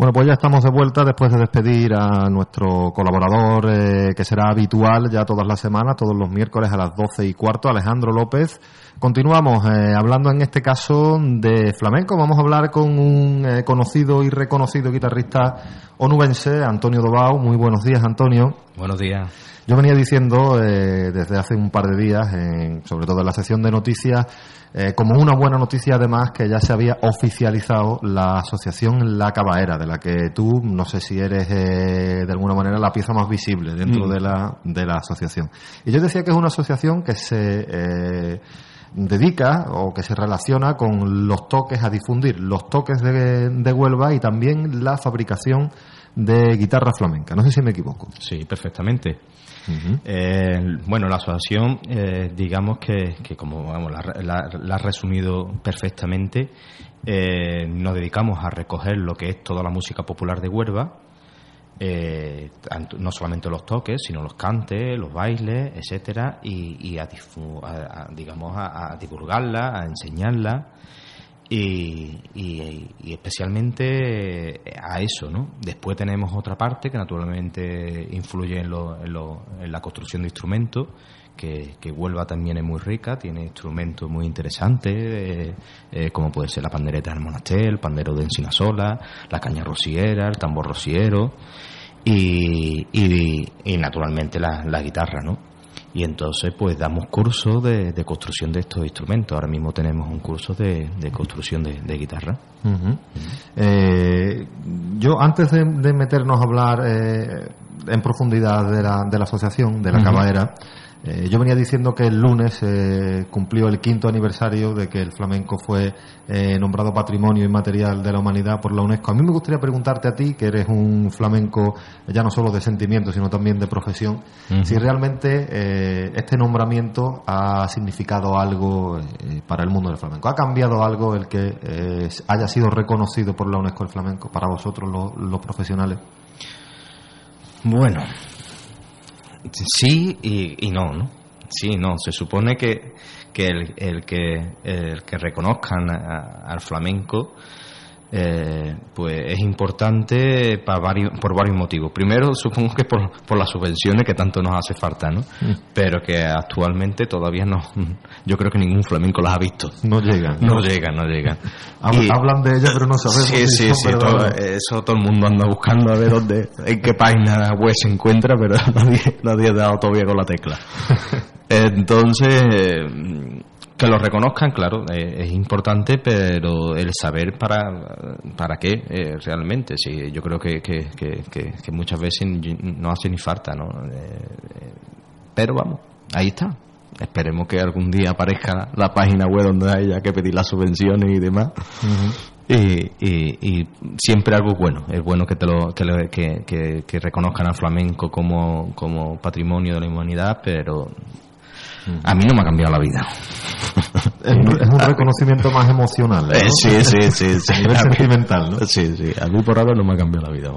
Bueno, pues ya estamos de vuelta después de despedir a nuestro colaborador eh, que será habitual ya todas las semanas, todos los miércoles a las doce y cuarto, Alejandro López. Continuamos eh, hablando en este caso de flamenco. Vamos a hablar con un eh, conocido y reconocido guitarrista onubense, Antonio Dobao. Muy buenos días, Antonio. Buenos días. Yo venía diciendo desde hace un par de días, sobre todo en la sesión de noticias, eh, como una buena noticia además que ya se había oficializado la asociación La Cabaera, de la que tú no sé si eres eh, de alguna manera la pieza más visible dentro mm. de, la, de la asociación. Y yo decía que es una asociación que se eh, dedica o que se relaciona con los toques, a difundir los toques de, de Huelva y también la fabricación de guitarra flamenca. No sé si me equivoco. Sí, perfectamente. Eh, bueno, la asociación, eh, digamos que, como vamos, la, ha resumido perfectamente, eh, nos dedicamos a recoger lo que es toda la música popular de Huelva, no solamente los toques, sino los cantes, los bailes, etcétera, y, a, digamos a divulgarla, a enseñarla y, y, especialmente a eso, ¿no? Después tenemos otra parte que naturalmente influye en, lo, en, la construcción de instrumentos, que, que, Huelva también es muy rica, tiene instrumentos muy interesantes, eh, eh, como puede ser la pandereta del monasterio, el pandero de Encinasola, la caña rociera, el tambor rociero y, y, naturalmente la, la guitarra, ¿no? Y entonces pues damos cursos de, construcción de estos instrumentos. Ahora mismo tenemos un curso de, construcción de, guitarra. Eh, yo antes de, meternos a hablar eh, en profundidad de la, de la asociación, de la cabadera, eh, yo venía diciendo que el lunes eh, cumplió el quinto aniversario de que el flamenco fue eh, nombrado Patrimonio Inmaterial de la Humanidad por la UNESCO. A mí me gustaría preguntarte a ti, que eres un flamenco ya no solo de sentimiento, sino también de profesión, si realmente este nombramiento ha significado algo para el mundo del flamenco. ¿Ha cambiado algo el que haya sido reconocido por la UNESCO el flamenco para vosotros los profesionales? Bueno, Sí y, no, ¿no? Sí, no. Se supone que, que el, el que el que reconozcan al flamenco eh, pues es importante para varios, por varios motivos. Primero, supongo que por, por las subvenciones que tanto nos hace falta, ¿no? Mm. Pero que actualmente todavía no. Yo creo que ningún flamenco las ha visto. No llegan. No, llegan, no llegan. Hablan de ellas, pero no sabemos. Sí, sí, sí. eso todo el mundo anda buscando a ver dónde, en qué página web se encuentra, pero nadie, nadie ha dado todavía con la tecla. Entonces que lo reconozcan, claro, eh, es importante, pero el saber para, para qué eh, realmente. Sí, yo creo que, que, que, muchas veces no hace ni falta, ¿no? Eh, pero vamos, ahí está. Esperemos que algún día aparezca la página web donde haya que pedir las subvenciones y demás. y, y, siempre algo bueno. Es bueno que, te lo, que, que, que reconozcan al flamenco como, como patrimonio de la humanidad, pero a mí no me ha cambiado la vida. Es, un reconocimiento más emocional. ¿no? Eh, sí, sí, sí. sí. sentimental, ¿no? Sí, sí. A mí por ahora no me ha cambiado la vida.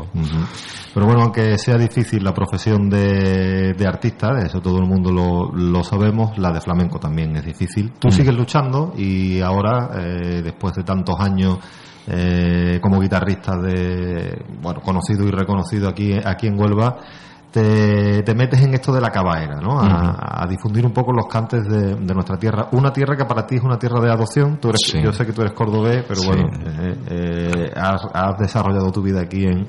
Pero bueno, aunque sea difícil la profesión de, de artista, eso todo el mundo lo, lo, sabemos, la de flamenco también es difícil. Tú sigues luchando y ahora, eh, después de tantos años eh, como guitarrista de, bueno, conocido y reconocido aquí, aquí en Huelva, te, metes en esto de la cabaera, ¿no? A, difundir un poco los cantes de, nuestra tierra. Una tierra que para ti es una tierra de adopción. Tú eres, Yo sé que tú eres cordobés, pero bueno, eh, eh, has, desarrollado tu vida aquí en,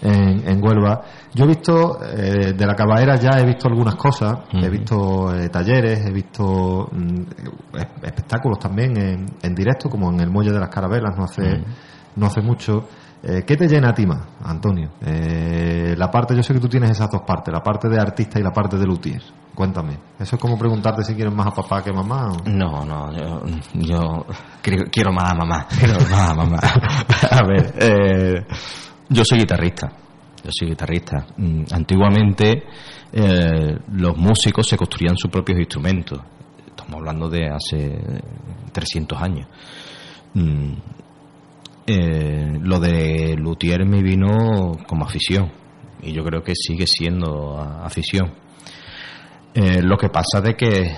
en, Huelva. Yo he visto, eh, de la cabaera ya he visto algunas cosas. He visto talleres, he visto mm, espectáculos también en, en, directo, como en el Muelle de las Carabelas no hace, no hace mucho. Eh, ¿Qué te llena a ti más, Antonio? Eh, la parte, yo sé que tú tienes esas dos partes, la parte de artista y la parte de luthier. Cuéntame. ¿Eso es como preguntarte si quieres más a papá que a mamá? No, no, yo, yo quiero, más a mamá. Quiero más a mamá. a ver, eh, yo soy guitarrista. Yo soy guitarrista. Mm, antiguamente eh, los músicos se construían sus propios instrumentos. Estamos hablando de hace 300 años. Eh, lo de Luthier me vino como afición y yo creo que sigue siendo afición. Eh, lo que pasa de que,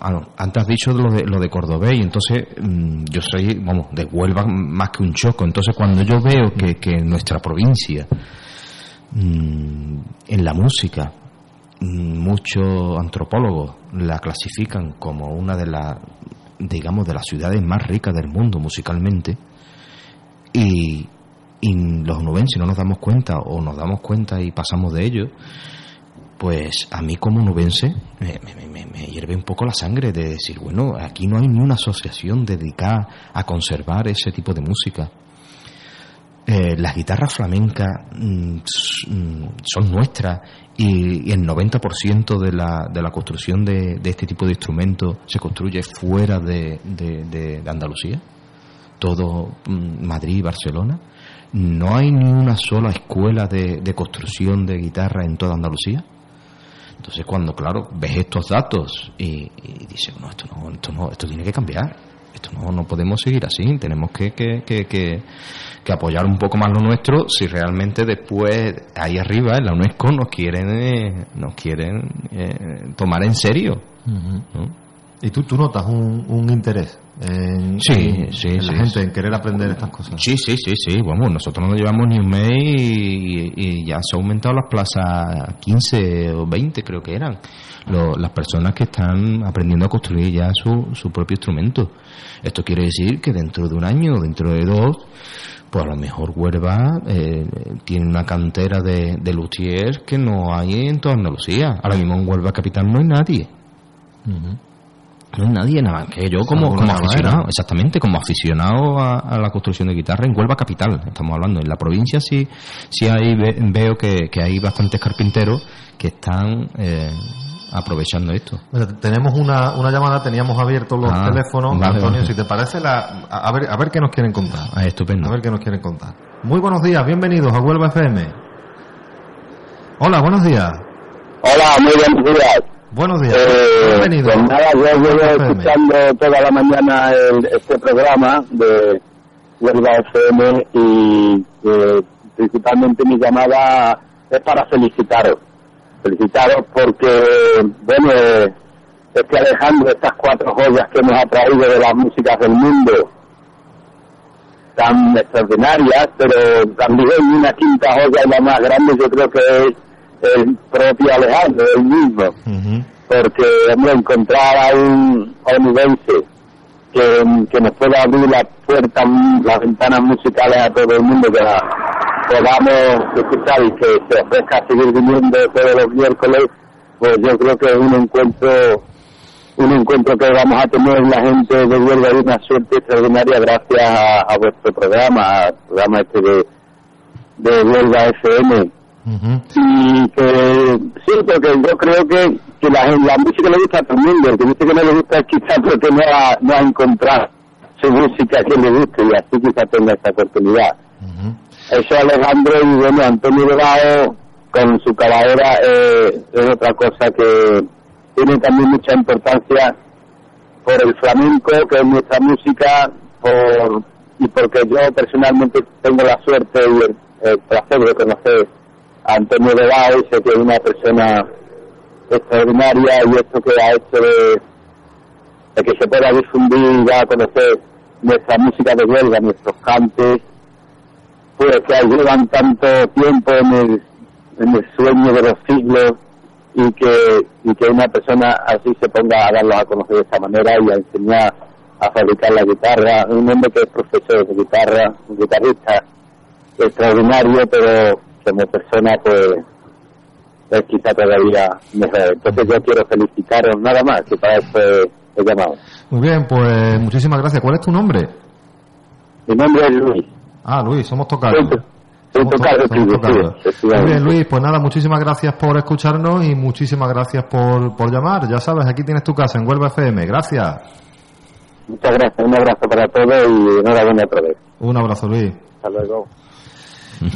ah, antes has dicho lo de, lo de Cordobés y entonces mm, yo soy, vamos, de Huelva más que un choco. Entonces cuando yo veo que, que nuestra provincia, mm, en la música, mm, muchos antropólogos la clasifican como una de las digamos, de las ciudades más ricas del mundo musicalmente, y, los nubenses no nos damos cuenta o nos damos cuenta y pasamos de ello, pues a mí como nubense me, me, hierve un poco la sangre de decir, bueno, aquí no hay ni una asociación dedicada a conservar ese tipo de música. Eh, las guitarras flamencas mm, mm, son nuestras y, el 90% de la, de la construcción de, este tipo de instrumentos se construye fuera de, de, Andalucía, todo mm, Madrid y Barcelona. No hay ni una sola escuela de, construcción de guitarra en toda Andalucía. Entonces, cuando, claro, ves estos datos y, dices, no, esto no, esto no, esto tiene que cambiar. Esto no, no podemos seguir así. Tenemos que, que, que que apoyar un poco más lo nuestro si realmente después ahí arriba en la UNESCO nos quieren eh, nos quieren eh, tomar en serio y tú, tú notas un, interés en, sí, sí, la gente en querer aprender estas cosas sí sí sí sí vamos nosotros no llevamos ni un mes y, ya se han aumentado las plazas 15 o 20 creo que eran las personas que están aprendiendo a construir ya su, su propio instrumento esto quiere decir que dentro de un año o dentro de dos pues a lo mejor Huelva eh, tiene una cantera de, de luthiers que no hay en toda Andalucía. Ahora mismo en Huelva Capital no hay nadie. No hay nadie nada más que yo como, como aficionado, exactamente, como aficionado a, la construcción de guitarra en Huelva Capital, estamos hablando. En la provincia sí, sí hay, veo que, que hay bastantes carpinteros que están eh, aprovechando esto. tenemos una, una llamada, teníamos abiertos los ah, teléfonos. Antonio, si te parece, la, a, ver, a ver qué nos quieren contar. Ah, estupendo. A ver qué nos quieren contar. Muy buenos días, bienvenidos a Huelva FM. Hola, buenos días. Hola, muy buenos días. Buenos días, eh, bienvenidos. Pues nada, yo llevo escuchando toda la mañana este programa de Huelva FM y eh, principalmente mi llamada es para felicitaros felicitaros porque, bueno, este Alejandro, estas cuatro joyas que nos ha traído de las músicas del mundo, tan extraordinarias, pero también una quinta joya y la más grande yo creo que es el propio Alejandro, el mismo. Porque, hombre, encontrar a un onubense que, que nos pueda abrir las puertas, las ventanas musicales a todo el mundo, que la podamos escuchar y que se ofrezca seguir viniendo todos los miércoles, pues yo creo que es un encuentro un encuentro que vamos a tener la gente de Huelva y una suerte extraordinaria gracias a, vuestro programa, al programa este de, de Huelva FM. Y que sí, porque yo creo que, que la, la música le gusta a todo el mundo, el que dice que no le gusta es quizás porque no ha, no ha encontrado su música que le guste y así quizás tenga esta oportunidad. Eso Alejandro y bueno, Antonio Delgado con su calavera eh, es otra cosa que tiene también mucha importancia por el flamenco, que es nuestra música, por, y porque yo personalmente tengo la suerte y el, placer de conocer a Antonio Delgado y sé que es una persona extraordinaria y esto que ha hecho de, que se pueda difundir y a conocer nuestra música de huelga, nuestros cantes, pues que llevan tanto tiempo en el, en el sueño de los siglos y que, y que una persona así se ponga a darlos a conocer de esta manera y a enseñar a fabricar la guitarra. Un hombre que es profesor de guitarra, un guitarrista extraordinario, pero como persona pues es quizá todavía mejor. Entonces yo quiero felicitaros nada más, que para eso he llamado. Muy bien, pues muchísimas gracias. ¿Cuál es tu nombre? Mi nombre es Luis. Ah, Luis, somos tocados. Sí, Muy bien, Luis, pues nada, muchísimas gracias por escucharnos y muchísimas gracias por, por llamar. Ya sabes, aquí tienes tu casa en Huelva FM. Gracias. Muchas gracias, un abrazo para todos y enhorabuena otra vez. Un abrazo, Luis. Hasta luego.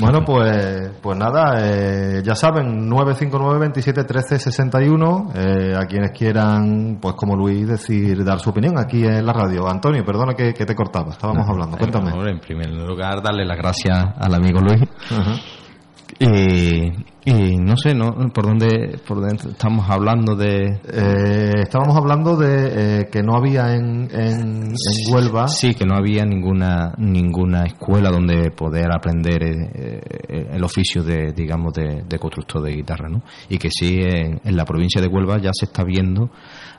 Bueno, pues, pues nada, eh, ya saben, 959-2713-61, eh, a quienes quieran, pues como Luis, decir, dar su opinión aquí en la radio. Antonio, perdona que, te cortaba, estábamos hablando, cuéntame. en primer lugar, darle las gracias al amigo Luis. Y no sé, ¿no? ¿Por dónde, por dónde estamos hablando de...? Eh, estábamos hablando de eh, que no había en, en, Huelva... Sí, que no había ninguna ninguna escuela donde poder aprender eh, el oficio de, digamos, de, de, constructor de guitarra, ¿no? Y que sí, en, en la provincia de Huelva ya se está viendo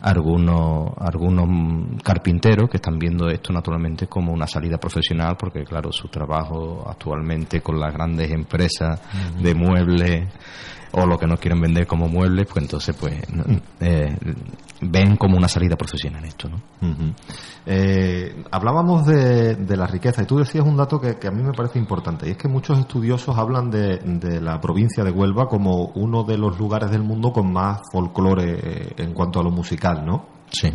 algunos, algunos carpinteros que están viendo esto naturalmente como una salida profesional porque claro su trabajo actualmente con las grandes empresas de muebles o lo que no quieren vender como muebles pues entonces pues eh, ven como una salida profesional esto ¿no? Eh, hablábamos de, la riqueza y tú decías un dato que, a mí me parece importante y es que muchos estudiosos hablan de, de, la provincia de Huelva como uno de los lugares del mundo con más folclore eh, en cuanto a lo musical, ¿no? Sí.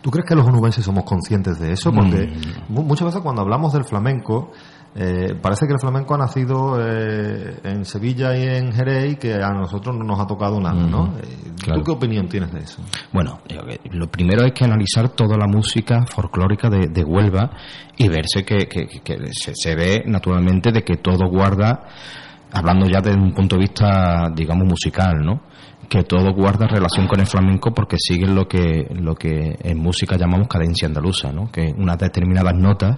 ¿Tú crees que los onubenses somos conscientes de eso? Porque mm. muchas veces cuando hablamos del flamenco eh, parece que el flamenco ha nacido eh, en Sevilla y en Jerez y que a nosotros no nos ha tocado nada, ¿no? Eh, ¿Tú qué opinión tienes de eso? Bueno, lo primero es que analizar toda la música folclórica de, Huelva y verse que, se, ve naturalmente de que todo guarda, hablando ya desde un punto de vista, digamos, musical, ¿no? que todo guarda relación con el flamenco porque sigue lo que lo que en música llamamos cadencia andaluza, ¿no? Que unas determinadas notas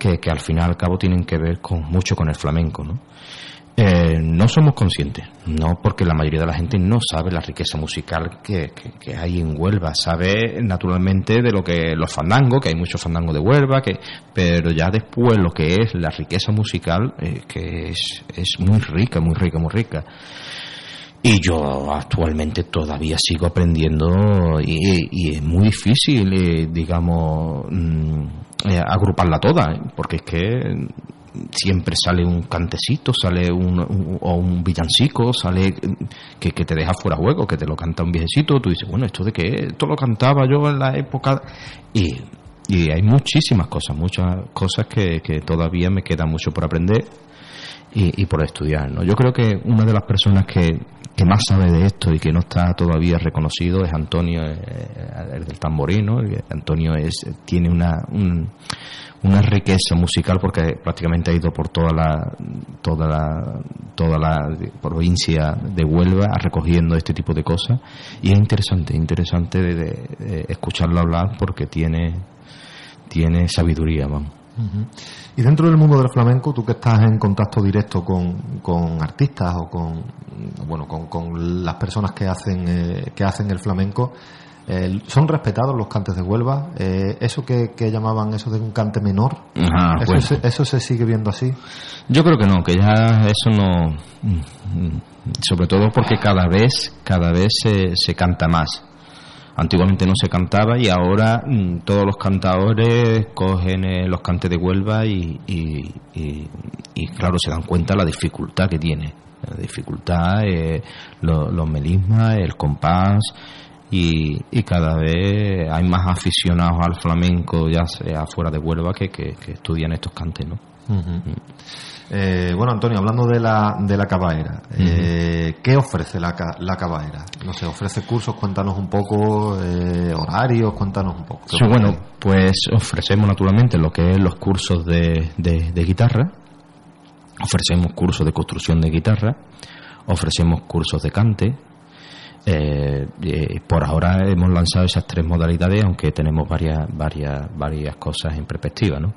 que, al final al cabo tienen que ver con mucho con el flamenco, ¿no? Eh, no somos conscientes, no porque la mayoría de la gente no sabe la riqueza musical que, hay en Huelva, sabe naturalmente de lo que los fandangos, que hay muchos fandangos de Huelva, que, pero ya después lo que es la riqueza musical, eh, que es, es muy rica, muy rica, muy rica. Y yo actualmente todavía sigo aprendiendo y, es muy difícil, eh, digamos, mm, eh, agruparla toda, ¿eh? porque es que siempre sale un cantecito, sale un, o un villancico, sale que, que, te deja fuera juego, que te lo canta un viejecito, tú dices, bueno, ¿esto de qué? Esto lo cantaba yo en la época... Y, y hay muchísimas cosas, muchas cosas que, que todavía me queda mucho por aprender y, y por estudiar. ¿no? Yo creo que una de las personas que, que más sabe de esto y que no está todavía reconocido es Antonio, eh, el del tamborino. Antonio es, tiene una, una riqueza musical porque prácticamente ha ido por toda la, toda la, toda la provincia de Huelva recogiendo este tipo de cosas y es interesante, interesante de, escucharlo hablar porque tiene, tiene sabiduría, vamos. Y dentro del mundo del flamenco, tú que estás en contacto directo con, con artistas o con, bueno, con, las personas que hacen, eh, que hacen el flamenco, eh, ¿Son respetados los cantes de Huelva? Eh, ¿Eso que, llamaban eso de un cante menor? ¿eso, se, ¿Eso se sigue viendo así? Yo creo que no, que ya eso no... Sobre todo porque cada vez, cada vez se, se canta más. Antiguamente no se cantaba y ahora mm, todos los cantadores cogen eh, los cantes de Huelva y, claro, se dan cuenta la dificultad que tiene. La dificultad, eh, los melismas, el compás y, cada vez hay más aficionados al flamenco, ya sea fuera de Huelva, que, estudian estos cantes, ¿no? Eh, bueno, Antonio, hablando de la, de la cabaera, eh, ¿qué ofrece la, la cabaera? No sé, ofrece cursos, cuéntanos un poco, eh, horarios, cuéntanos un poco. Sí, bueno, pues ofrecemos naturalmente lo que es los cursos de, de, guitarra, ofrecemos cursos de construcción de guitarra, ofrecemos cursos de cante, por ahora hemos lanzado esas tres modalidades, aunque tenemos varias, varias, varias cosas en perspectiva, ¿no?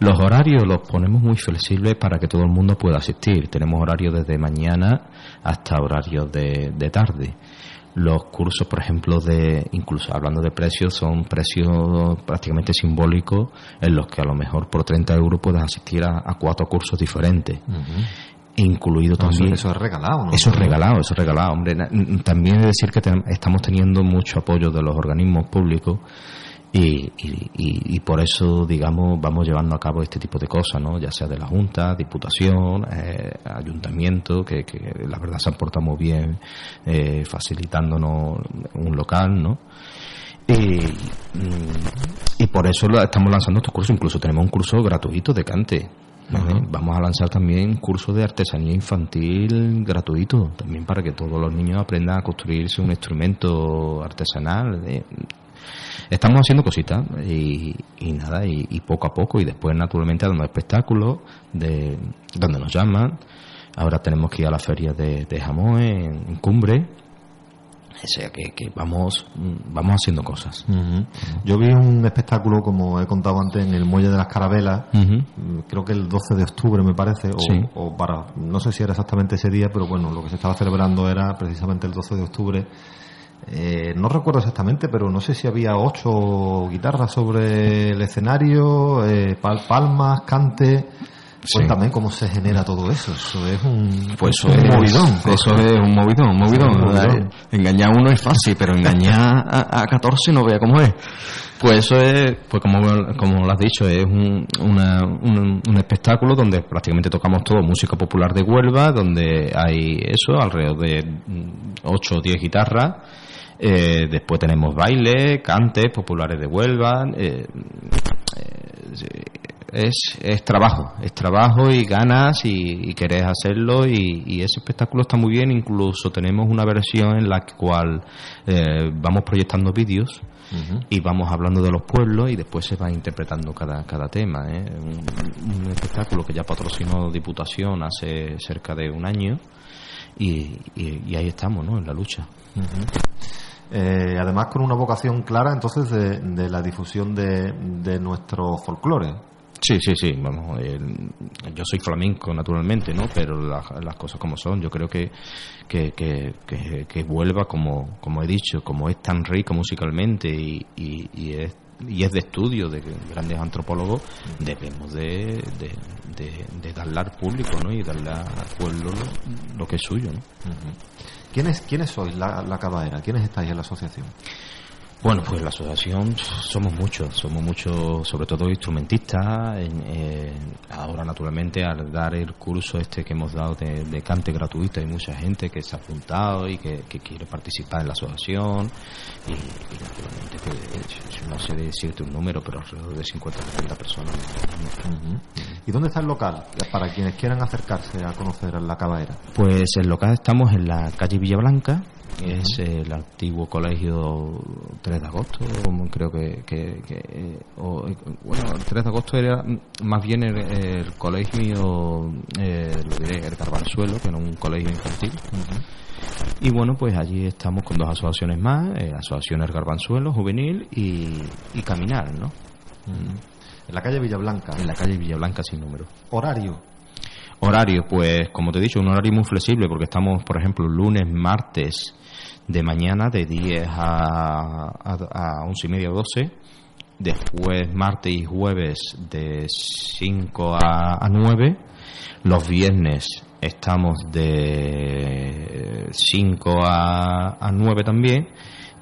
Los horarios los ponemos muy flexibles para que todo el mundo pueda asistir. Tenemos horarios desde mañana hasta horarios de, tarde. Los cursos, por ejemplo, de incluso hablando de precios, son precios prácticamente simbólicos en los que a lo mejor por 30 euros puedes asistir a, cuatro cursos diferentes. Incluido también. Eso, es regalado, ¿no? Eso es regalado, eso es regalado. Hombre, también es decir que estamos teniendo mucho apoyo de los organismos públicos Y, y, por eso, digamos, vamos llevando a cabo este tipo de cosas, ¿no? Ya sea de la Junta, Diputación, eh, Ayuntamiento, que, que, la verdad se han portado muy bien eh, facilitándonos un local, ¿no? Y, y por eso estamos lanzando estos cursos. Incluso tenemos un curso gratuito de cante. Vamos a lanzar también cursos de artesanía infantil gratuito, también para que todos los niños aprendan a construirse un instrumento artesanal. Estamos haciendo cositas y, nada, y, poco a poco, y después naturalmente dando espectáculos de donde nos llaman. Ahora tenemos que ir a la feria de jamón en Cumbre, o sea que, vamos vamos haciendo cosas. Yo vi un espectáculo, como he contado antes, en el Muelle de las Carabelas, mm, creo que el 12 de octubre me parece, o, para, no sé si era exactamente ese día, pero bueno, lo que se estaba celebrando era precisamente el 12 de octubre. Eh, no recuerdo exactamente, pero no sé si había ocho guitarras sobre el escenario, eh, palmas, cante. Cuéntame cómo se genera todo eso. Eso es un, pues eso es, movidón. Eso es un movidón, un movidón. Engañar a uno es fácil, pero engañar a, a 14 no vea cómo es. Pues eso es, pues como, como lo has dicho, es un, una, un, un, espectáculo donde prácticamente tocamos todo música popular de Huelva, donde hay eso, alrededor de 8 o 10 guitarras. Eh, después tenemos baile, cantes populares de Huelva. Eh, eh, es, es trabajo, es trabajo y ganas y, querés hacerlo y, ese espectáculo está muy bien, incluso tenemos una versión en la cual eh, vamos proyectando vídeos y vamos hablando de los pueblos y después se va interpretando cada, cada tema. ¿eh? Un, espectáculo que ya patrocinó Diputación hace cerca de un año y, ahí estamos, ¿no? En la lucha. Eh, además con una vocación clara entonces de, la difusión de, de nuestro folclore. Sí, sí, sí. Vamos, yo soy flamenco, naturalmente, ¿no? Pero las cosas como son. Yo creo que, que, que, que, vuelva, como, como he dicho, como es tan rico musicalmente y, y, es y es de estudio de grandes antropólogos, debemos de, de, darle al público ¿no? y darle al pueblo lo, que es suyo. ¿no? ¿Quiénes, ¿Quiénes sois la, la cabadera? ¿Quiénes estáis en la asociación? Bueno, pues la asociación somos muchos, somos muchos, sobre todo instrumentistas. ahora, naturalmente, al dar el curso este que hemos dado de, cante gratuito, hay mucha gente que se ha apuntado y que, quiere participar en la asociación. Y, naturalmente, que, no sé decirte un número, pero alrededor de 50 o 30 personas. ¿Y dónde está el local? Para quienes quieran acercarse a conocer la caballera. Pues el local estamos en la calle Villablanca, es el antiguo colegio 3 de agosto, creo que, que, bueno, el 3 de agosto era más bien el, colegio, eh, lo diré, el Carbanzuelo, que era un colegio infantil. Y bueno, pues allí estamos con dos asociaciones más, eh, asociaciones Garbanzuelo, Juvenil y, y Caminar, ¿no? En la calle Villablanca. En la calle Villablanca sin número. ¿Horario? Horario, pues como te he dicho, un horario muy flexible porque estamos, por ejemplo, lunes, martes de mañana de 10 a, a, 11 y media o 12. Después martes y jueves de 5 a, a 9. Los viernes estamos de 5 a, a 9 también.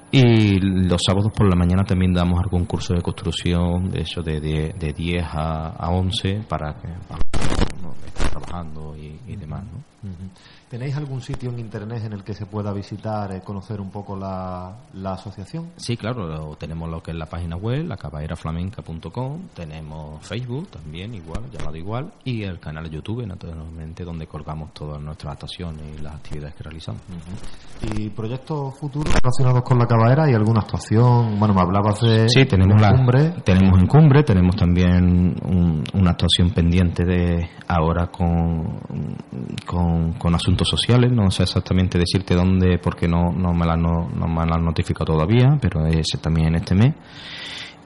Y los sábados por la mañana también damos algún curso de construcción, de eso de, de, de 10 a, a 11 para que trabajando y, y demás. ¿no? ¿Tenéis algún sitio en internet en el que se pueda visitar, y conocer un poco la, la, asociación? Sí, claro, tenemos lo que es la página web, la cabaeraflamenca.com, tenemos Facebook también, igual, llamado igual, y el canal de YouTube, naturalmente, donde colgamos todas nuestras actuaciones y las actividades que realizamos. ¿Y proyectos futuros relacionados con la cabaera y alguna actuación? Bueno, me hablabas de. Sí, tenemos la cumbre. Tenemos en cumbre, tenemos también una actuación pendiente de ahora con, con, con asuntos sociales, no sé exactamente decirte dónde porque no, no, me, la, no, me la han notificado todavía, pero es también en este mes.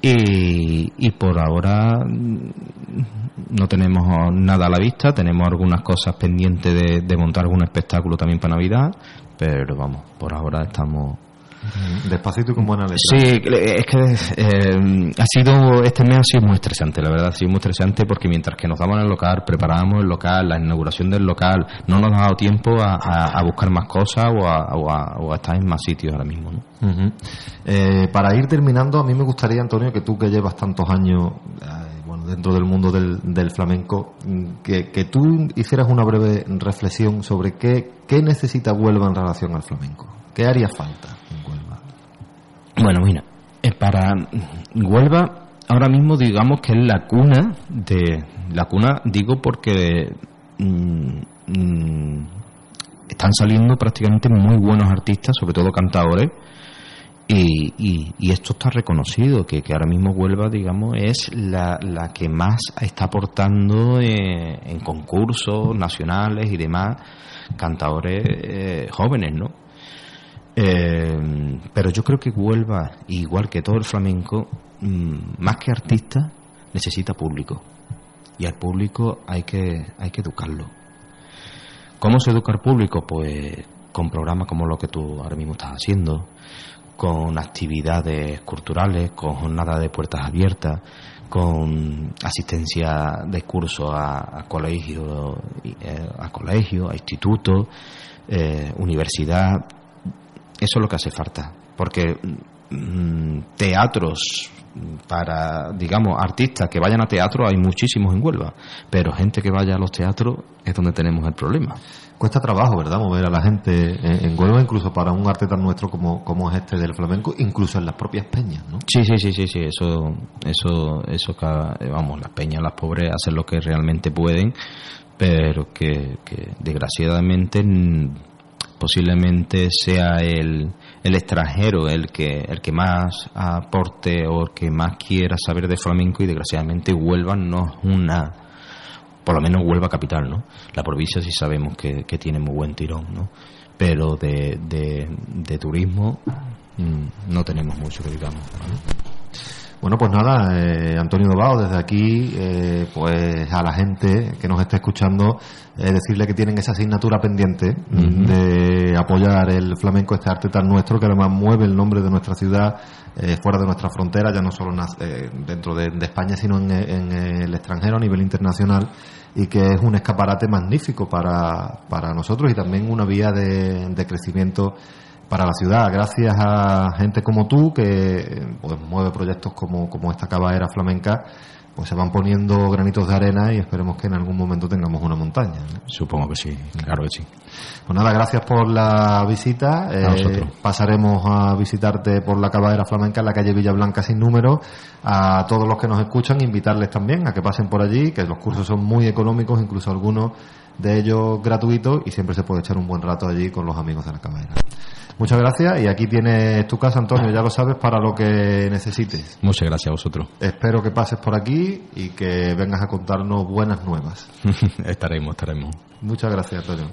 Y, y, por ahora no tenemos nada a la vista, tenemos algunas cosas pendientes de montar algún espectáculo también para Navidad, pero vamos, por ahora estamos Despacito y con buena letra. Sí, es que eh, ha sido, este mes ha sido muy estresante, la verdad, ha sido muy estresante porque mientras que nos daban el local, preparábamos el local, la inauguración del local, no nos ha dado tiempo a, buscar más cosas o a, estar en más sitios ahora mismo. Eh, para ir terminando, a mí me gustaría, Antonio, que tú que llevas tantos años eh, bueno, dentro del mundo del, flamenco, que, que, tú hicieras una breve reflexión sobre qué, qué necesita Huelva en relación al flamenco. ¿Qué haría falta? Bueno, mira, para Huelva ahora mismo digamos que es la cuna de la cuna digo porque mm, mm, están saliendo prácticamente muy buenos artistas, sobre todo cantadores, y, esto está reconocido, que, que, ahora mismo Huelva, digamos, es la, la que más está aportando eh, en concursos nacionales y demás, cantadores eh, jóvenes, ¿no? Eh, pero yo creo que Huelva, igual que todo el flamenco, mm, más que artista, necesita público. Y al público hay que, hay que educarlo. ¿Cómo se educa al público? Pues con programas como lo que tú ahora mismo estás haciendo, con actividades culturales, con jornadas de puertas abiertas, con asistencia de cursos a, colegios, eh, a colegio, a institutos, eh, universidad, eso es lo que hace falta, porque mm, teatros para, digamos, artistas que vayan a teatro hay muchísimos en Huelva, pero gente que vaya a los teatros es donde tenemos el problema. Cuesta trabajo, ¿verdad? Mover a la gente en, Huelva, incluso para un arte tan nuestro como, como es este del flamenco, incluso en las propias peñas, ¿no? Sí, sí, sí, sí, sí, eso, eso, eso, vamos, las peñas, las pobres hacen lo que realmente pueden, pero que, que desgraciadamente posiblemente sea el, el extranjero el que, el que más aporte o el que más quiera saber de flamenco y desgraciadamente Huelva no es una, por lo menos Huelva capital, ¿no? La provincia sí sabemos que, que tiene muy buen tirón, ¿no? Pero de, de, turismo mm, no tenemos mucho que digamos. Bueno, pues nada, eh, Antonio Dobao, desde aquí, eh, pues a la gente que nos está escuchando, eh, decirle que tienen esa asignatura pendiente de apoyar el flamenco, este arte tan nuestro, que además mueve el nombre de nuestra ciudad fuera de nuestra frontera, ya no solo dentro de, España, sino en, el extranjero a nivel internacional, y que es un escaparate magnífico para, para nosotros y también una vía de, de crecimiento para la ciudad, gracias a gente como tú que pues, mueve proyectos como, como esta caballera flamenca, pues se van poniendo granitos de arena y esperemos que en algún momento tengamos una montaña. Supongo que sí, claro que sí. Pues nada, gracias por la visita. Eh, pasaremos a visitarte por la caballera flamenca en la calle Villablanca sin número. A todos los que nos escuchan, invitarles también a que pasen por allí, que los cursos son muy económicos, incluso algunos de ellos gratuitos, y siempre se puede echar un buen rato allí con los amigos de la caballera. Muchas gracias y aquí tienes tu casa, Antonio, ya lo sabes, para lo que necesites. Muchas gracias a vosotros. Espero que pases por y que vengas a contarnos buenas nuevas. estaremos, estaremos. Muchas gracias, Antonio.